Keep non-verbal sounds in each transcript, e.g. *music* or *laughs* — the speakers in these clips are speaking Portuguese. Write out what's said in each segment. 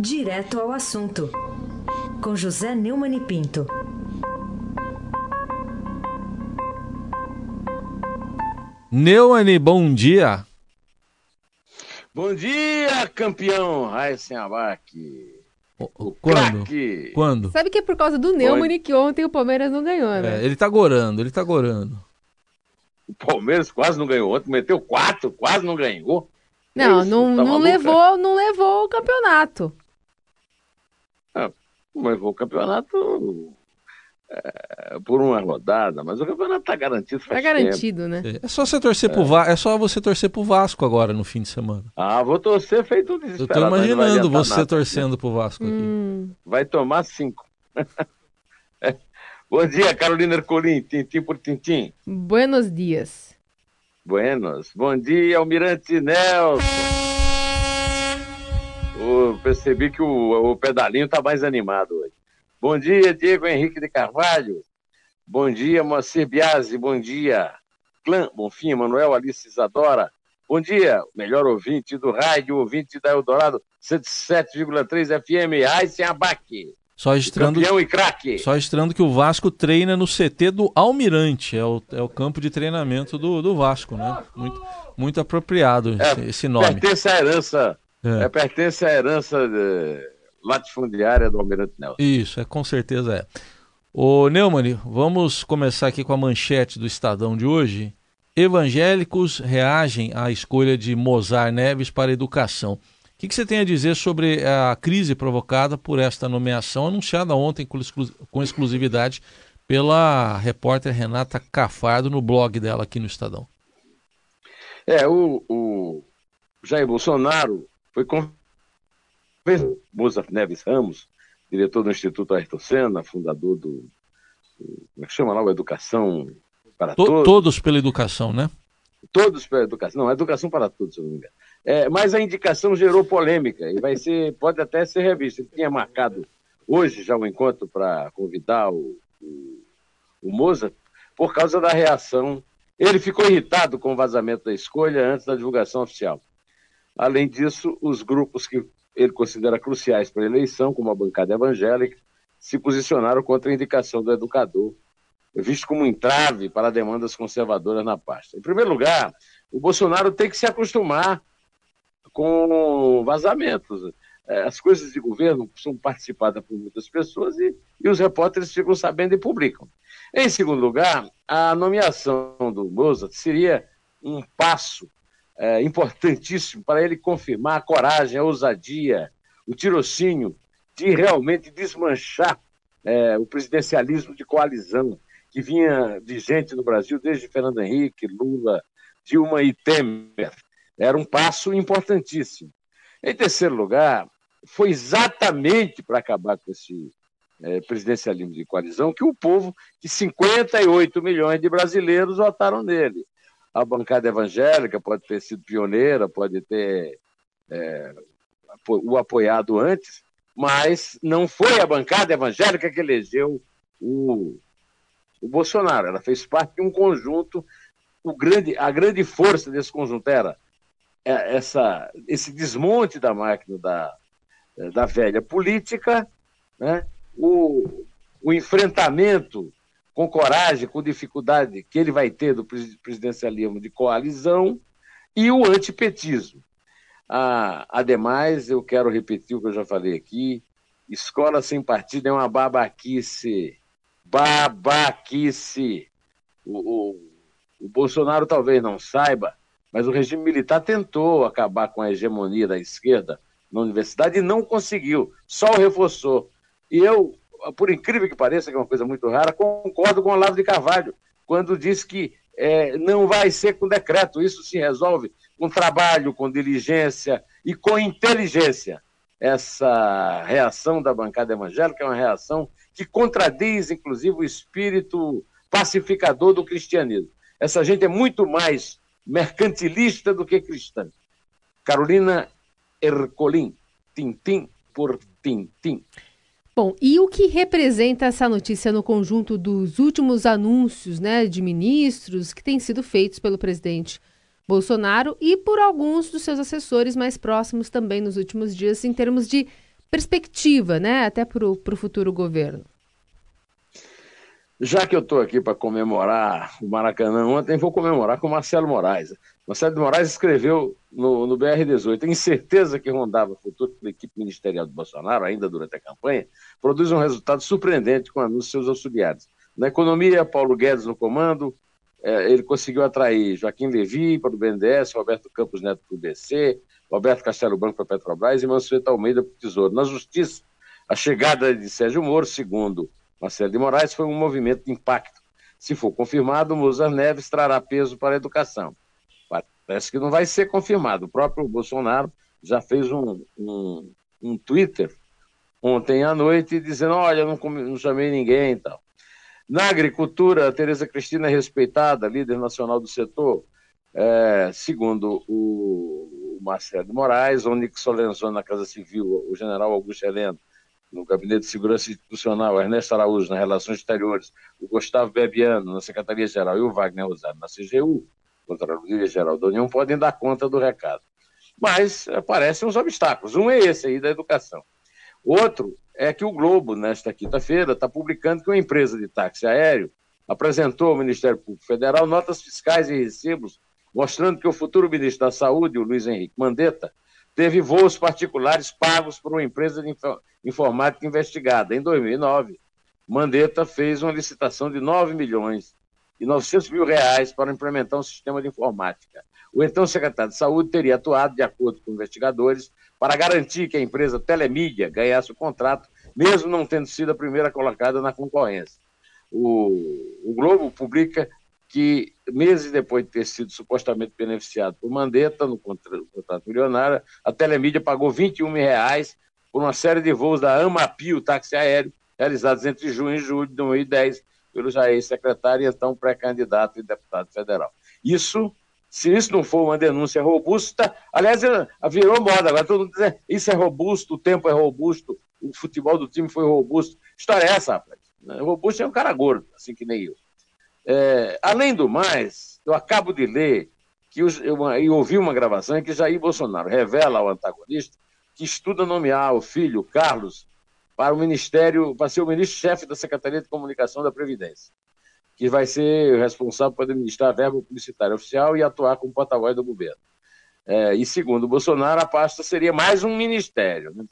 Direto ao assunto, com José Neumann e Pinto. Neumann, bom dia. Bom dia, campeão Raíssen Abac. O, quando? Craque. Quando? Sabe que é por causa do Neumann que ontem o Palmeiras não ganhou, né? É, ele tá gorando, ele tá gorando. O Palmeiras quase não ganhou ontem, meteu quatro, quase não ganhou. Não, Isso, não, tá não levou, não levou o campeonato. Levou o campeonato é, por uma rodada, mas o campeonato tá garantido Tá faz tempo. garantido, né? É só você torcer pro Va é só você torcer pro Vasco agora no fim de semana. Ah, vou torcer feito um Eu desesperado. não vai imaginando você nada. torcendo pro Vasco aqui. Hum, Vai tomar cinco. *laughs* Bom dia, Carolina Ercolim, tintim por tintim. buenos dias. Buenos. Bom dia, Almirante Nelson. Percebi que o, o pedalinho tá mais animado hoje. Bom dia, Diego Henrique de Carvalho. Bom dia, Moacir Biasi. Bom dia, Clã Bonfim, Manuel Alice Isadora. Bom dia, melhor ouvinte do rádio, ouvinte da Eldorado 107,3 FM, Aysen Abac. Só registrando, Campeão e craque. só registrando que o Vasco treina no CT do Almirante, é o, é o campo de treinamento do, do Vasco, né? Muito, muito apropriado esse, esse nome. Pertence à herança, É. é, pertence à herança eh, latifundiária do Almirante Nelson. Isso, é com certeza é. Ô Neumann, vamos começar aqui com a manchete do Estadão de hoje. Evangélicos reagem à escolha de Mozar Neves para educação. O que, que você tem a dizer sobre a crise provocada por esta nomeação anunciada ontem com exclu- com exclusividade pela repórter Renata Cafardo no blog dela aqui no Estadão? É, o, o Jair Bolsonaro foi conversado Mozart Neves Ramos, diretor do Instituto Ayrton Senna, fundador do, como é que chama lá, o Educação para To- Todos. todos pela educação, né? Todos para educação. Não, educação para todos, se eu não me engano. É, mas a indicação gerou polêmica e vai ser, pode até ser revista. Ele tinha marcado hoje já um encontro para convidar o, o, o Mozart por causa da reação. Ele ficou irritado com o vazamento da escolha antes da divulgação oficial. Além disso, os grupos que ele considera cruciais para a eleição, como a bancada evangélica, se posicionaram contra a indicação do educador, visto como um entrave para demandas conservadoras na pasta. Em primeiro lugar, o Bolsonaro tem que se acostumar com vazamentos. É, As coisas de governo são participadas por muitas pessoas e, e os repórteres ficam sabendo e publicam. Em segundo lugar, a nomeação do Mozart seria um passo é, importantíssimo para ele confirmar a coragem, a ousadia, o tirocínio de realmente desmanchar é, o presidencialismo de coalizão que vinha vigente no Brasil desde Fernando Henrique, Lula, Dilma e Temer. Era um passo importantíssimo. Em terceiro lugar, foi exatamente para acabar com esse eh, presidencialismo de coalizão que o povo, que 58 milhões de brasileiros votaram nele. A bancada evangélica pode ter sido pioneira, pode ter apo- o apoiado antes, mas não foi a bancada evangélica que elegeu o, o Bolsonaro. Ela fez parte de um conjunto. O grande, a grande força desse conjunto era é, essa, esse desmonte da máquina da, da velha política, né? o, o enfrentamento com coragem, com dificuldade que ele vai ter do pres- presidencialismo de coalizão e o antipetismo. Ah, ademais, eu quero repetir o que eu já falei aqui: escola sem partido é uma babaquice. Babaquice. O, o, o Bolsonaro talvez não saiba, mas o regime militar tentou acabar com a hegemonia da esquerda na universidade e não conseguiu, só o reforçou. E eu, por incrível que pareça, que é uma coisa muito rara, concordo com o Olavo de Carvalho, quando diz que eh, não vai ser com decreto, isso se resolve com trabalho, com diligência e com inteligência. Essa reação da bancada evangélica é uma reação que contradiz, inclusive, o espírito pacificador do cristianismo. Essa gente é muito mais mercantilista do que cristã. Carolina Ercolim, tintim por tintim. Bom, e o que representa essa notícia no conjunto dos últimos anúncios né, de ministros que têm sido feitos pelo presidente Bolsonaro e por alguns dos seus assessores mais próximos também nos últimos dias, em termos de perspectiva, né, até para o futuro governo? Já que eu estou aqui para comemorar o Maracanã ontem, vou comemorar com o Marcelo Moraes. Marcelo Moraes escreveu no, no BR-18, a incerteza que rondava o futuro da equipe ministerial do Bolsonaro, ainda durante a campanha, produz um resultado surpreendente com anúncios seus auxiliares. Na economia, Paulo Guedes no comando, é, ele conseguiu atrair Joaquim Levi para o BNDES, Roberto Campos Neto para o BC, Roberto Castelo Branco para a Petrobras e Mansueto Almeida para o Tesouro. Na Justiça, a chegada de Sérgio Moro, segundo Marcelo de Moraes, foi um movimento de impacto. Se for confirmado, Mozart Neves trará peso para a educação. Parece que não vai ser confirmado. O próprio Bolsonaro já fez um, um, um Twitter ontem à noite dizendo: olha, não, não chamei ninguém e tal. Na agricultura, a Tereza Cristina é respeitada, líder nacional do setor, é, segundo o Marcelo de Moraes, o Nick Lenzoni na Casa Civil, o general Augusto Heleno no Gabinete de Segurança Institucional, Ernesto Araújo nas Relações Exteriores, o Gustavo Bebiano na Secretaria-Geral e o Wagner Rosário na CGU, Contraloria-Geral da União, podem dar conta do recado. Mas aparecem uns obstáculos. Um é esse aí da educação. Outro é que o Globo, nesta quinta-feira, está publicando que uma empresa de táxi aéreo apresentou ao Ministério Público Federal notas fiscais e recibos mostrando que o futuro ministro da Saúde, o Luiz Henrique Mandetta, teve voos particulares pagos por uma empresa de informática investigada. Em 2009, Mandetta fez uma licitação de 9 milhões e 900 mil reais para implementar um sistema de informática. O então secretário de Saúde teria atuado, de acordo com investigadores, para garantir que a empresa Telemídia ganhasse o contrato, mesmo não tendo sido a primeira colocada na concorrência. O, o Globo publica que, meses depois de ter sido supostamente beneficiado por Mandetta no contrato milionário, a Telemídia pagou 21 mil reais por uma série de voos da Amapio, táxi aéreo, realizados entre junho e julho de 2010 pelo Jair secretário e então pré-candidato e deputado federal. Isso se isso não for uma denúncia robusta, aliás, virou moda, agora todo mundo diz, isso é robusto, o tempo é robusto, o futebol do time foi robusto. História é essa, rapaz. Robusto é um cara gordo, assim que nem eu. É, além do mais, eu acabo de ler que eu, eu ouvi uma gravação em que Jair Bolsonaro revela ao antagonista que estuda nomear o filho, Carlos, para o ministério, para ser o ministro-chefe da Secretaria de Comunicação da Previdência que vai ser responsável por administrar a verba publicitária oficial e atuar como porta-voz do governo. É, e segundo Bolsonaro, a pasta seria mais um ministério. Né?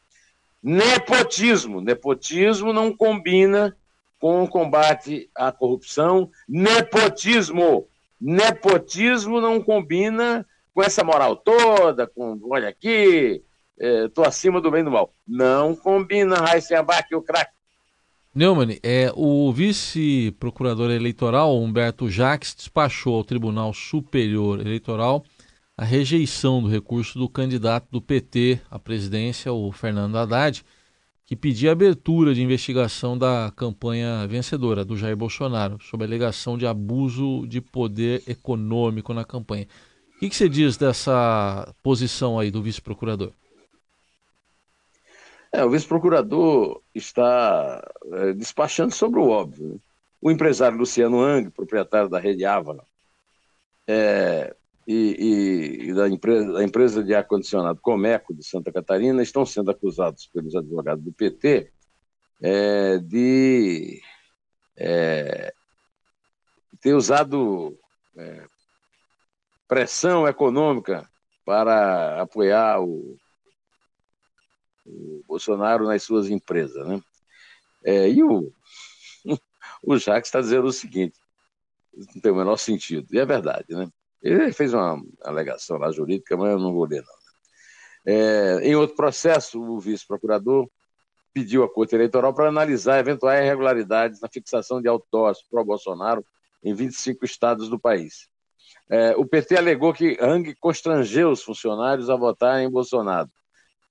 Nepotismo. Nepotismo não combina com o combate à corrupção. Nepotismo. Nepotismo não combina com essa moral toda, com olha aqui, estou é, acima do bem e do mal. Não combina, Raíssa Abac, o craque. Neumann, é, o vice-procurador eleitoral Humberto Jacques despachou ao Tribunal Superior Eleitoral a rejeição do recurso do candidato do PT à presidência, o Fernando Haddad, que pedia abertura de investigação da campanha vencedora do Jair Bolsonaro, sob a alegação de abuso de poder econômico na campanha. O que, que você diz dessa posição aí do vice-procurador? É, o vice-procurador está é, despachando sobre o óbvio. Né? O empresário Luciano Ang, proprietário da rede Avalon, é, e, e, e, da, empresa, da empresa de ar-condicionado Comeco de Santa Catarina estão sendo acusados pelos advogados do PT é, de é, ter usado é, pressão econômica para apoiar o, o Bolsonaro nas suas empresas. Né? É, e o, *laughs* o Jacques está dizendo o seguinte: não tem o menor sentido, e é verdade, né? Ele fez uma alegação lá jurídica, mas eu não vou ler, não. É, em outro processo, o vice-procurador pediu à Corte Eleitoral para analisar eventuais irregularidades na fixação de outdoors pró-Bolsonaro em 25 estados do país. É, o PT alegou que Hang constrangeu os funcionários a votarem em Bolsonaro.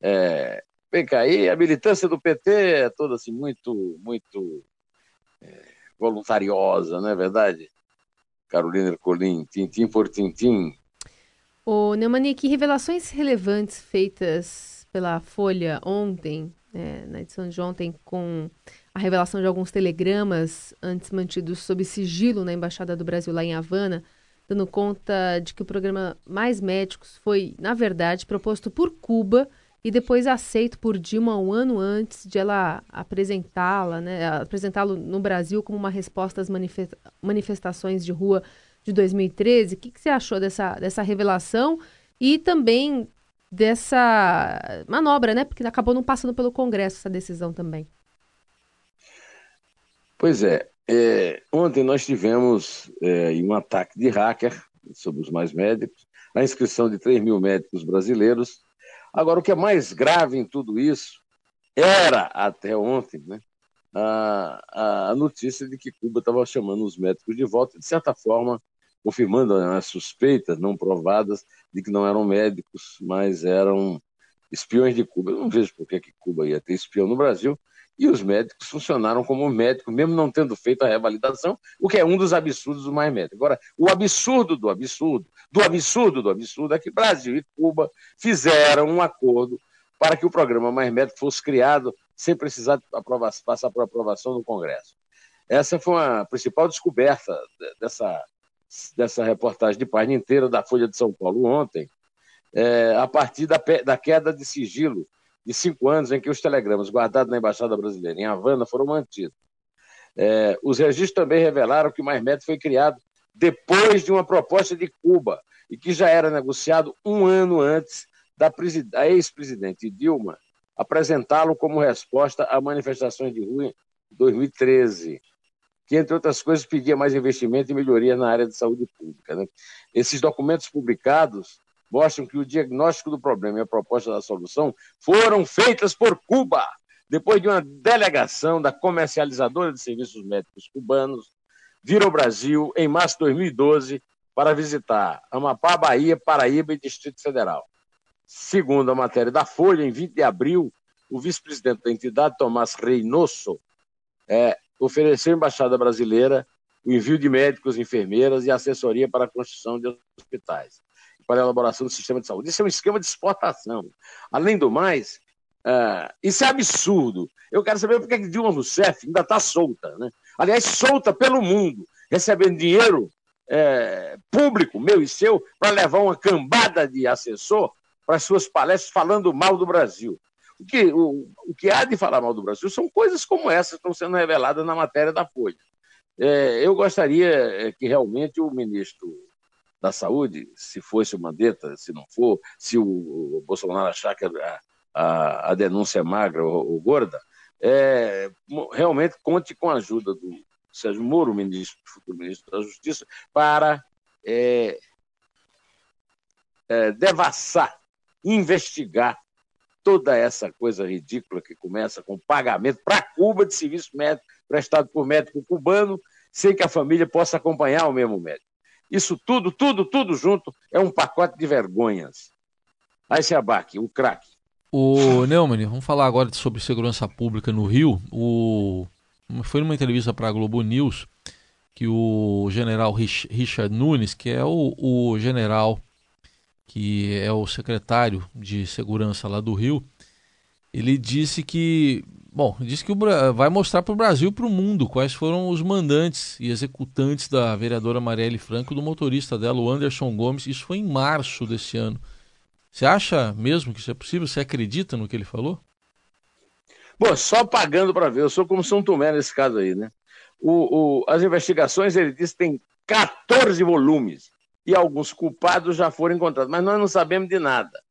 É, Vem cá, e a militância do PT é toda assim muito, muito é, voluntariosa, não é verdade? Carolina Ercolim, tintim por tintim. Ô, Neumani, que revelações relevantes feitas pela Folha ontem, né, na edição de ontem, com a revelação de alguns telegramas antes mantidos sob sigilo na Embaixada do Brasil lá em Havana, dando conta de que o programa Mais Médicos foi, na verdade, proposto por Cuba e depois aceito por Dilma um ano antes de ela apresentá-la, né, apresentá-lo no Brasil como uma resposta às manifestações de rua de 2013. O que, que você achou dessa, dessa revelação e também dessa manobra, né? Porque acabou não passando pelo Congresso essa decisão também. Pois é. é ontem nós tivemos é, um ataque de hacker sobre os mais médicos, a inscrição de 3 mil médicos brasileiros Agora, o que é mais grave em tudo isso era, até ontem, né, a, a notícia de que Cuba estava chamando os médicos de volta, de certa forma, confirmando as suspeitas não provadas de que não eram médicos, mas eram espiões de Cuba. Eu não vejo por que Cuba ia ter espião no Brasil, e os médicos funcionaram como médicos, mesmo não tendo feito a revalidação, o que é um dos absurdos do mais médico. Agora, o absurdo do absurdo, do absurdo do absurdo, é que Brasil e Cuba fizeram um acordo para que o programa Mais Médico fosse criado sem precisar passar por aprovação no Congresso. Essa foi a principal descoberta dessa, dessa reportagem de página inteira da Folha de São Paulo ontem, é, a partir da, da queda de sigilo de cinco anos em que os telegramas guardados na Embaixada Brasileira em Havana foram mantidos. É, os registros também revelaram que o Mais Médico foi criado depois de uma proposta de Cuba e que já era negociado um ano antes da ex-presidente Dilma apresentá-lo como resposta a manifestações de rua em 2013, que, entre outras coisas, pedia mais investimento e melhoria na área de saúde pública. Né? Esses documentos publicados mostram que o diagnóstico do problema e a proposta da solução foram feitas por Cuba, depois de uma delegação da comercializadora de serviços médicos cubanos vir ao Brasil em março de 2012 para visitar Amapá, Bahia, Paraíba e Distrito Federal. Segundo a matéria da Folha, em 20 de abril, o vice-presidente da entidade, Tomás Reynoso, é, ofereceu à Embaixada Brasileira o envio de médicos, enfermeiras e assessoria para a construção de hospitais para a elaboração do sistema de saúde. Isso é um esquema de exportação. Além do mais, uh, isso é absurdo. Eu quero saber por que Dilma Rousseff ainda está solta. Né? Aliás, solta pelo mundo, recebendo dinheiro é, público, meu e seu, para levar uma cambada de assessor para as suas palestras falando mal do Brasil. O que, o, o que há de falar mal do Brasil são coisas como essas que estão sendo reveladas na matéria da Folha. É, eu gostaria é, que realmente o ministro da saúde, se fosse o Mandetta, se não for, se o, Bolsonaro achar que a, a, a denúncia é magra ou, ou gorda, é, realmente conte com a ajuda do Sérgio Moro, ministro, futuro ministro da Justiça, para é, é, devassar, investigar toda essa coisa ridícula que começa com pagamento para Cuba de serviço médico prestado por médico cubano, sem que a família possa acompanhar o mesmo médico. Isso tudo, tudo, tudo junto é um pacote de vergonhas. Aí se abaque, o craque. O Neumann, vamos falar agora sobre segurança pública no Rio. O... Foi numa entrevista para a Globo News que o general Richard Nunes, que é o, o general que é o secretário de segurança lá do Rio, ele disse que Bom, diz que o, vai mostrar para o Brasil e para o mundo quais foram os mandantes e executantes da vereadora Marielle Franco do motorista dela, o Anderson Gomes. Isso foi em março desse ano. Você acha mesmo que isso é possível? Você acredita no que ele falou? Bom, só pagando para ver. Eu sou como São Tomé nesse caso aí, né? O, o, as investigações, ele disse, tem 14 volumes e alguns culpados já foram encontrados, mas nós não sabemos de nada.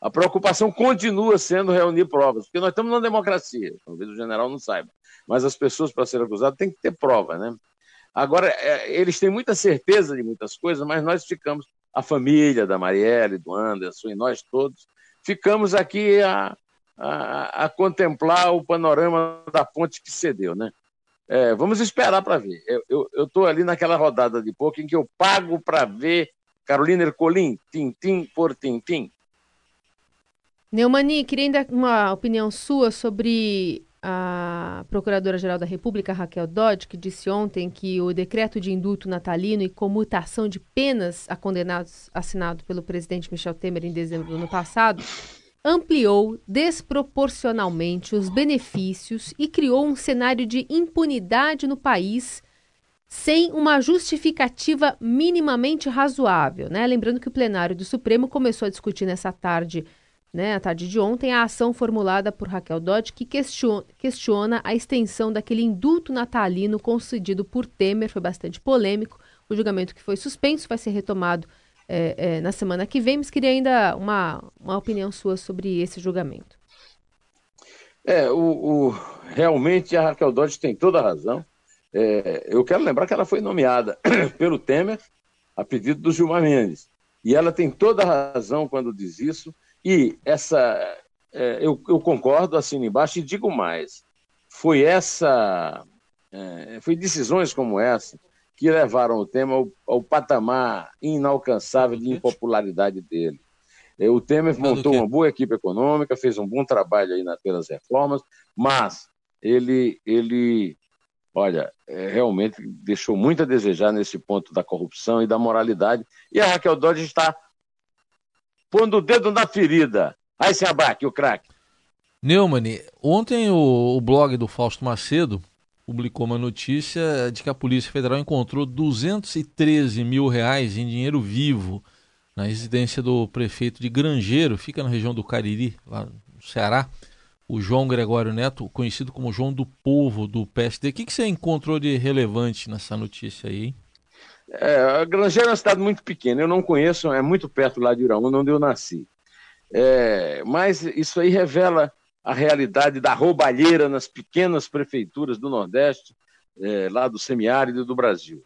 A preocupação continua sendo reunir provas, porque nós estamos numa democracia, talvez o general não saiba, mas as pessoas, para serem acusadas, têm que ter prova, né? Agora, é, eles têm muita certeza de muitas coisas, mas nós ficamos, a família da Marielle, do Anderson e nós todos, ficamos aqui a, a, a contemplar o panorama da ponte que cedeu, né? É, vamos esperar para ver. Eu estou ali naquela rodada de pouco em que eu pago para ver Carolina Ercolim, tintim por tintim. Neumani, queria ainda uma opinião sua sobre a Procuradora-Geral da República, Raquel Dodge, que disse ontem que o decreto de indulto natalino e comutação de penas a condenados assinado pelo presidente Michel Temer em dezembro do ano passado ampliou desproporcionalmente os benefícios e criou um cenário de impunidade no país sem uma justificativa minimamente razoável. Né? Lembrando que o plenário do Supremo começou a discutir nessa tarde né, tarde de ontem, a ação formulada por Raquel Dodge que questiona, questiona a extensão daquele indulto natalino concedido por Temer, foi bastante polêmico. O julgamento que foi suspenso vai ser retomado é, é, na semana que vem, mas queria ainda uma, uma opinião sua sobre esse julgamento. É, o, o realmente a Raquel Dodge tem toda a razão. É, eu quero lembrar que ela foi nomeada *coughs* pelo Temer a pedido do Gilmar Mendes. E ela tem toda a razão quando diz isso. E essa, é, eu, eu, concordo, assino embaixo, e digo mais: foi essa, é, foi decisões como essa que levaram o tema ao, ao patamar inalcançável de impopularidade dele. É, o Temer montou uma boa equipe econômica, fez um bom trabalho aí nas pelas reformas, mas ele, ele olha, é, realmente deixou muito a desejar nesse ponto da corrupção e da moralidade. E a Raquel Dodge está pondo o dedo na ferida. Aí se abaque, o craque. Neumann, ontem o, o, blog do Fausto Macedo publicou uma notícia de que a Polícia Federal encontrou 213 mil reais em dinheiro vivo na residência do prefeito de Grangeiro, fica na região do Cariri, lá no Ceará, o João Gregório Neto, conhecido como João do Povo, do PSD. O que, que você encontrou de relevante nessa notícia aí? Hein? É, Grangeiro é uma cidade muito pequena, eu não conheço, é muito perto lá de Iraúna, onde eu nasci. É, mas isso aí revela a realidade da roubalheira nas pequenas prefeituras do Nordeste, é, lá do semiárido do Brasil.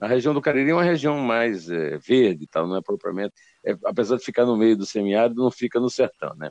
A região do Cariri é uma região mais é, verde, tal, não é propriamente, é, apesar de ficar no meio do semiárido, não fica no sertão, né?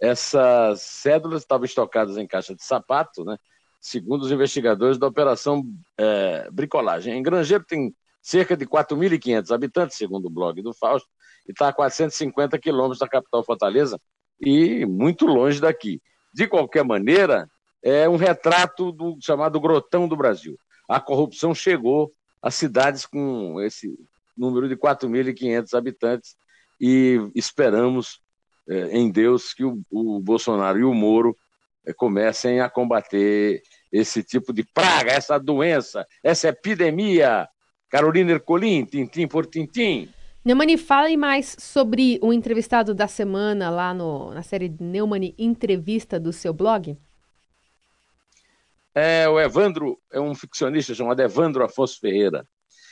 Essas cédulas estavam estocadas em caixa de sapato, né? Segundo os investigadores da operação é, bricolagem. Em Grangeiro tem cerca de 4.500 habitantes, segundo o blog do Fausto, e está a 450 quilômetros da capital Fortaleza e muito longe daqui. De qualquer maneira, é um retrato do chamado grotão do Brasil. A corrupção chegou às cidades com esse número de 4.500 habitantes e esperamos é, em Deus que o, o, Bolsonaro e o Moro é, comecem a combater esse tipo de praga, essa doença, essa epidemia Carolina Ercolim, tintim por tintim. Neumani, fale mais sobre o entrevistado da semana lá no, na série Neumani Entrevista do seu blog. É, o Evandro é um ficcionista chamado Evandro Afonso Ferreira.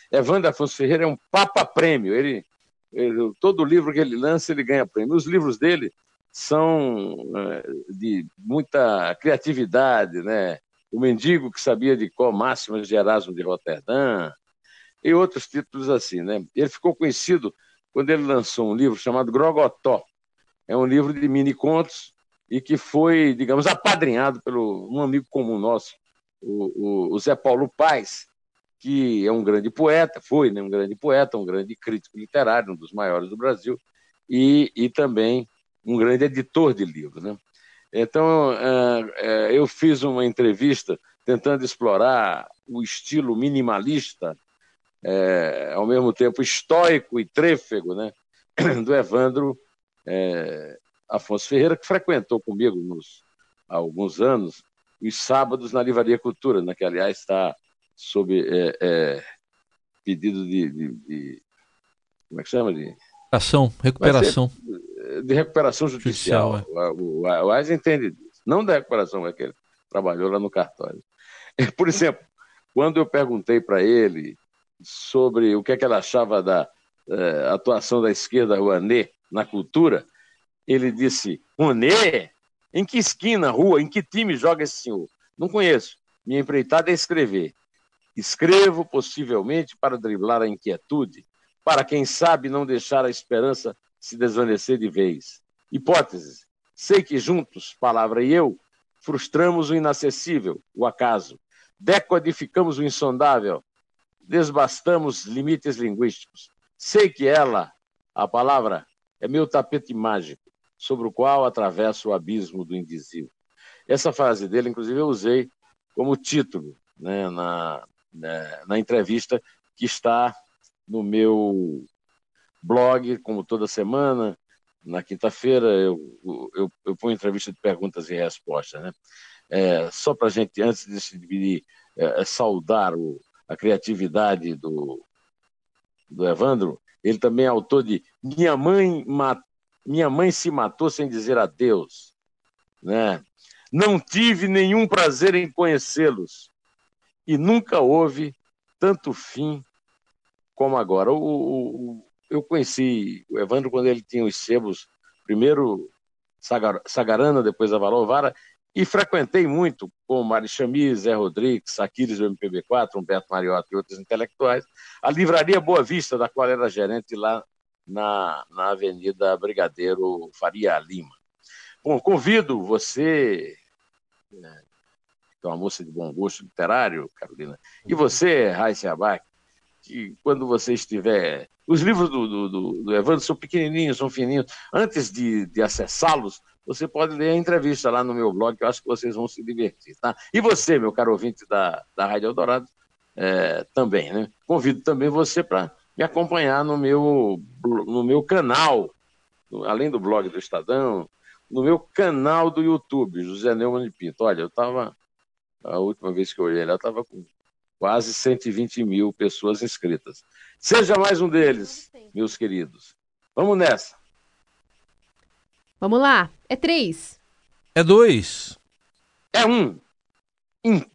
Evandro Afonso Ferreira é um papa prêmio. Ele, ele, todo livro que ele lança, ele ganha prêmio. Os livros dele são é, de muita criatividade, né? O Mendigo que sabia de qual máximas de Erasmo de Roterdã, e outros títulos assim. Né? Ele ficou conhecido quando ele lançou um livro chamado Grogotó. É um livro de mini contos e que foi, digamos, apadrinhado pelo um amigo comum nosso, o, o, o Zé Paulo Paes, que é um grande poeta, foi né, um grande poeta, um grande crítico literário, um dos maiores do Brasil, e, e também um grande editor de livros. Né? Então, é, é, eu fiz uma entrevista tentando explorar o estilo minimalista é, ao mesmo tempo estoico e trêfego, né, *clears throat* do Evandro é, Afonso Ferreira, que frequentou comigo nos, há alguns anos os sábados na Livraria Cultura, né, que aliás está sob é, é, pedido de, de, de, Como é que chama? De, Recuperação, recuperação. De recuperação judicial. judicial é. o, o, o entende disso. Não da recuperação, é que ele trabalhou lá no cartório. *laughs* Por exemplo, quando eu perguntei para ele sobre o que, é que ela achava da eh, atuação da esquerda Rouanet na cultura, ele disse: Rouanet? Em que esquina, rua, em que time joga esse senhor? Não conheço. Minha empreitada é escrever. Escrevo, possivelmente, para driblar a inquietude, para, quem sabe, não deixar a esperança se desvanecer de vez. Hipóteses. Sei que juntos, palavra e eu, frustramos o inacessível, o acaso. Decodificamos o insondável, desbastamos limites linguísticos. Sei que ela, a palavra, é meu tapete mágico, sobre o qual atravesso o abismo do indizível. Essa frase dele, inclusive, eu usei como título né, na, na, né, na entrevista que está no meu blog, como toda semana. Na quinta-feira eu, eu, eu ponho entrevista de perguntas e respostas. Né? É, só para a gente, antes de se dividir, é, é saudar o, a criatividade do, do Evandro, ele também é autor de Minha Mãe Minha mãe se matou sem dizer adeus. Né? Não tive nenhum prazer em conhecê-los. E nunca houve tanto fim como agora. O, o, eu conheci o Evandro quando ele tinha os sebos, primeiro Sagarana, depois Avalovara, e frequentei muito com Mari Chamis, Zé Rodrigues, Aquiles do MPB4, Humberto Mariota e outros intelectuais, a Livraria Boa Vista, da qual era gerente lá na, na Avenida Brigadeiro Faria Lima. Bom, convido você, né, que é uma moça de bom gosto literário, Carolina, e você, Raíssa Abac, que quando você estiver. Os livros do, do, do Evandro são pequenininhos, são fininhos. Antes de, de acessá-los, você pode ler a entrevista lá no meu blog, que eu acho que vocês vão se divertir. Tá? E você, meu caro ouvinte da, da Rádio Eldorado, é, também. Né? Convido também você para me acompanhar no meu, no meu canal, além do blog do Estadão, no meu canal do YouTube, José Neumann de Pinto. Olha, eu estava, a última vez que eu olhei lá, estava com quase 120 mil pessoas inscritas. Seja mais um deles, meus queridos. Vamos nessa. Vamos lá. É três. É dois. É um. Em